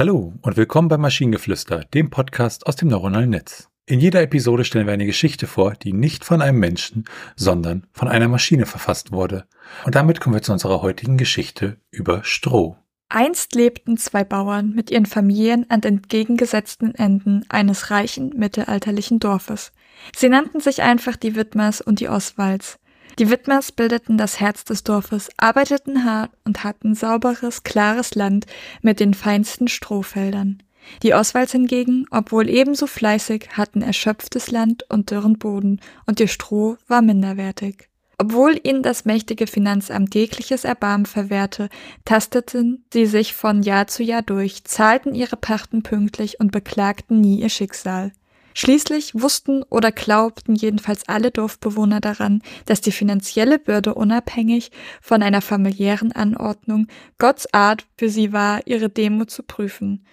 Hallo und willkommen bei Maschinengeflüster, dem Podcast aus dem neuronalen Netz. In jeder Episode stellen wir eine Geschichte vor, die nicht von einem Menschen, sondern von einer Maschine verfasst wurde. Und damit kommen wir zu unserer heutigen Geschichte über Stroh. Einst lebten zwei Bauern mit ihren Familien an entgegengesetzten Enden eines reichen mittelalterlichen Dorfes. Sie nannten sich einfach die Widmers und die Oswalds. Die Widmers bildeten das Herz des Dorfes, arbeiteten hart und hatten sauberes, klares Land mit den feinsten Strohfeldern. Die Oswalds hingegen, obwohl ebenso fleißig, hatten erschöpftes Land und dürren Boden, und ihr Stroh war minderwertig. Obwohl ihnen das mächtige Finanzamt jegliches Erbarmen verwehrte, tasteten sie sich von Jahr zu Jahr durch, zahlten ihre Pachten pünktlich und beklagten nie ihr Schicksal. Schließlich wussten oder glaubten jedenfalls alle Dorfbewohner daran, dass die finanzielle Bürde unabhängig von einer familiären Anordnung Gottes Art für sie war, ihre Demo zu prüfen.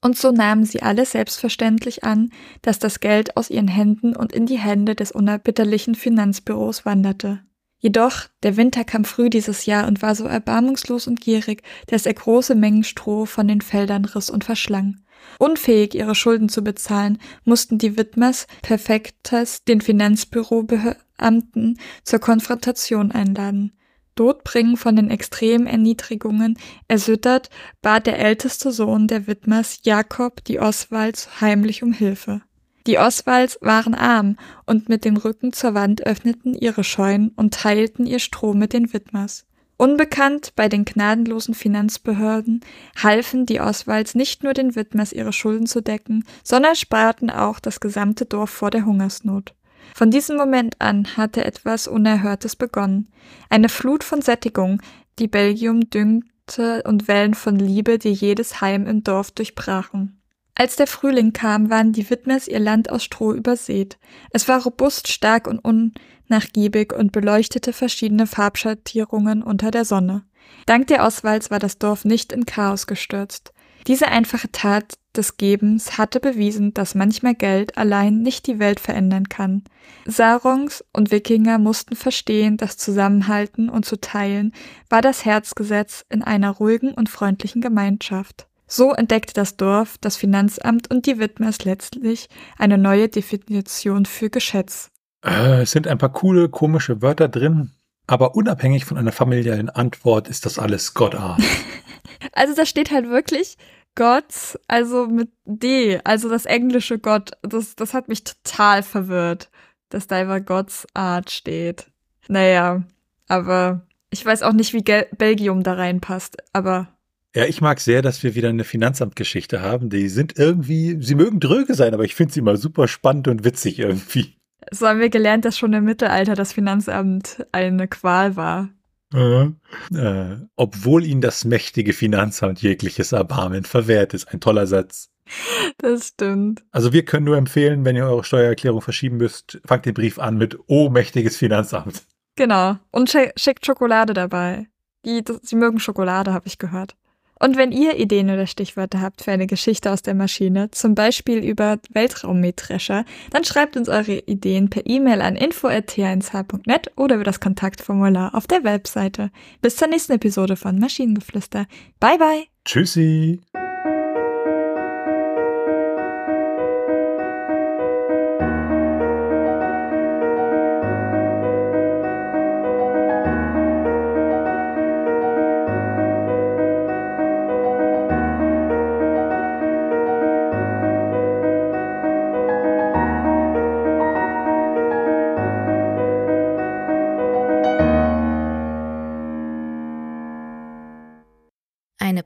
Und so nahmen sie alle selbstverständlich an, dass das Geld aus ihren Händen und in die Hände des unerbitterlichen Finanzbüros wanderte. Jedoch, der Winter kam früh dieses Jahr und war so erbarmungslos und gierig, dass er große Mengen Stroh von den Feldern riss und verschlang. Unfähig, ihre Schulden zu bezahlen, mussten die Widmers Perfektes den Finanzbürobeamten zur Konfrontation einladen. Todbringen von den extremen Erniedrigungen erschüttert, bat der älteste Sohn der Widmers, Jakob, die Oswalds heimlich um Hilfe. Die Oswalds waren arm und mit dem Rücken zur Wand öffneten ihre Scheunen und teilten ihr Stroh mit den Widmers. Unbekannt bei den gnadenlosen Finanzbehörden halfen die Oswalds nicht nur den Widmers ihre Schulden zu decken, sondern sparten auch das gesamte Dorf vor der Hungersnot. Von diesem Moment an hatte etwas Unerhörtes begonnen. Eine Flut von Sättigung, die Belgium düngte und Wellen von Liebe, die jedes Heim im Dorf durchbrachen. Als der Frühling kam, waren die Widmers ihr Land aus Stroh übersät. Es war robust, stark und unnachgiebig und beleuchtete verschiedene Farbschattierungen unter der Sonne. Dank der Oswalds war das Dorf nicht in Chaos gestürzt. Diese einfache Tat des Gebens hatte bewiesen, dass manchmal Geld allein nicht die Welt verändern kann. Sarongs und Wikinger mussten verstehen, dass Zusammenhalten und zu teilen war das Herzgesetz in einer ruhigen und freundlichen Gemeinschaft. So entdeckte das Dorf, das Finanzamt und die Widmers letztlich eine neue Definition für Geschätz. Äh, es sind ein paar coole, komische Wörter drin, aber unabhängig von einer familiären Antwort ist das alles Gottart. also da steht halt wirklich Gott, also mit D, also das englische Gott, das, das hat mich total verwirrt, dass da über Gottes Art steht. Naja, aber ich weiß auch nicht, wie Gel Belgium da reinpasst, aber. Ja, ich mag sehr, dass wir wieder eine Finanzamtgeschichte haben. Die sind irgendwie, sie mögen dröge sein, aber ich finde sie mal super spannend und witzig irgendwie. So haben wir gelernt, dass schon im Mittelalter das Finanzamt eine Qual war. Äh, äh, obwohl ihnen das mächtige Finanzamt jegliches Erbarmen verwehrt ist. Ein toller Satz. Das stimmt. Also wir können nur empfehlen, wenn ihr eure Steuererklärung verschieben müsst, fangt den Brief an mit Oh, mächtiges Finanzamt. Genau. Und schickt Schokolade dabei. Die, das, sie mögen Schokolade, habe ich gehört. Und wenn ihr Ideen oder Stichwörter habt für eine Geschichte aus der Maschine, zum Beispiel über Weltraummähdrescher, dann schreibt uns eure Ideen per E-Mail an info.t1h.net oder über das Kontaktformular auf der Webseite. Bis zur nächsten Episode von Maschinengeflüster. Bye bye. Tschüssi.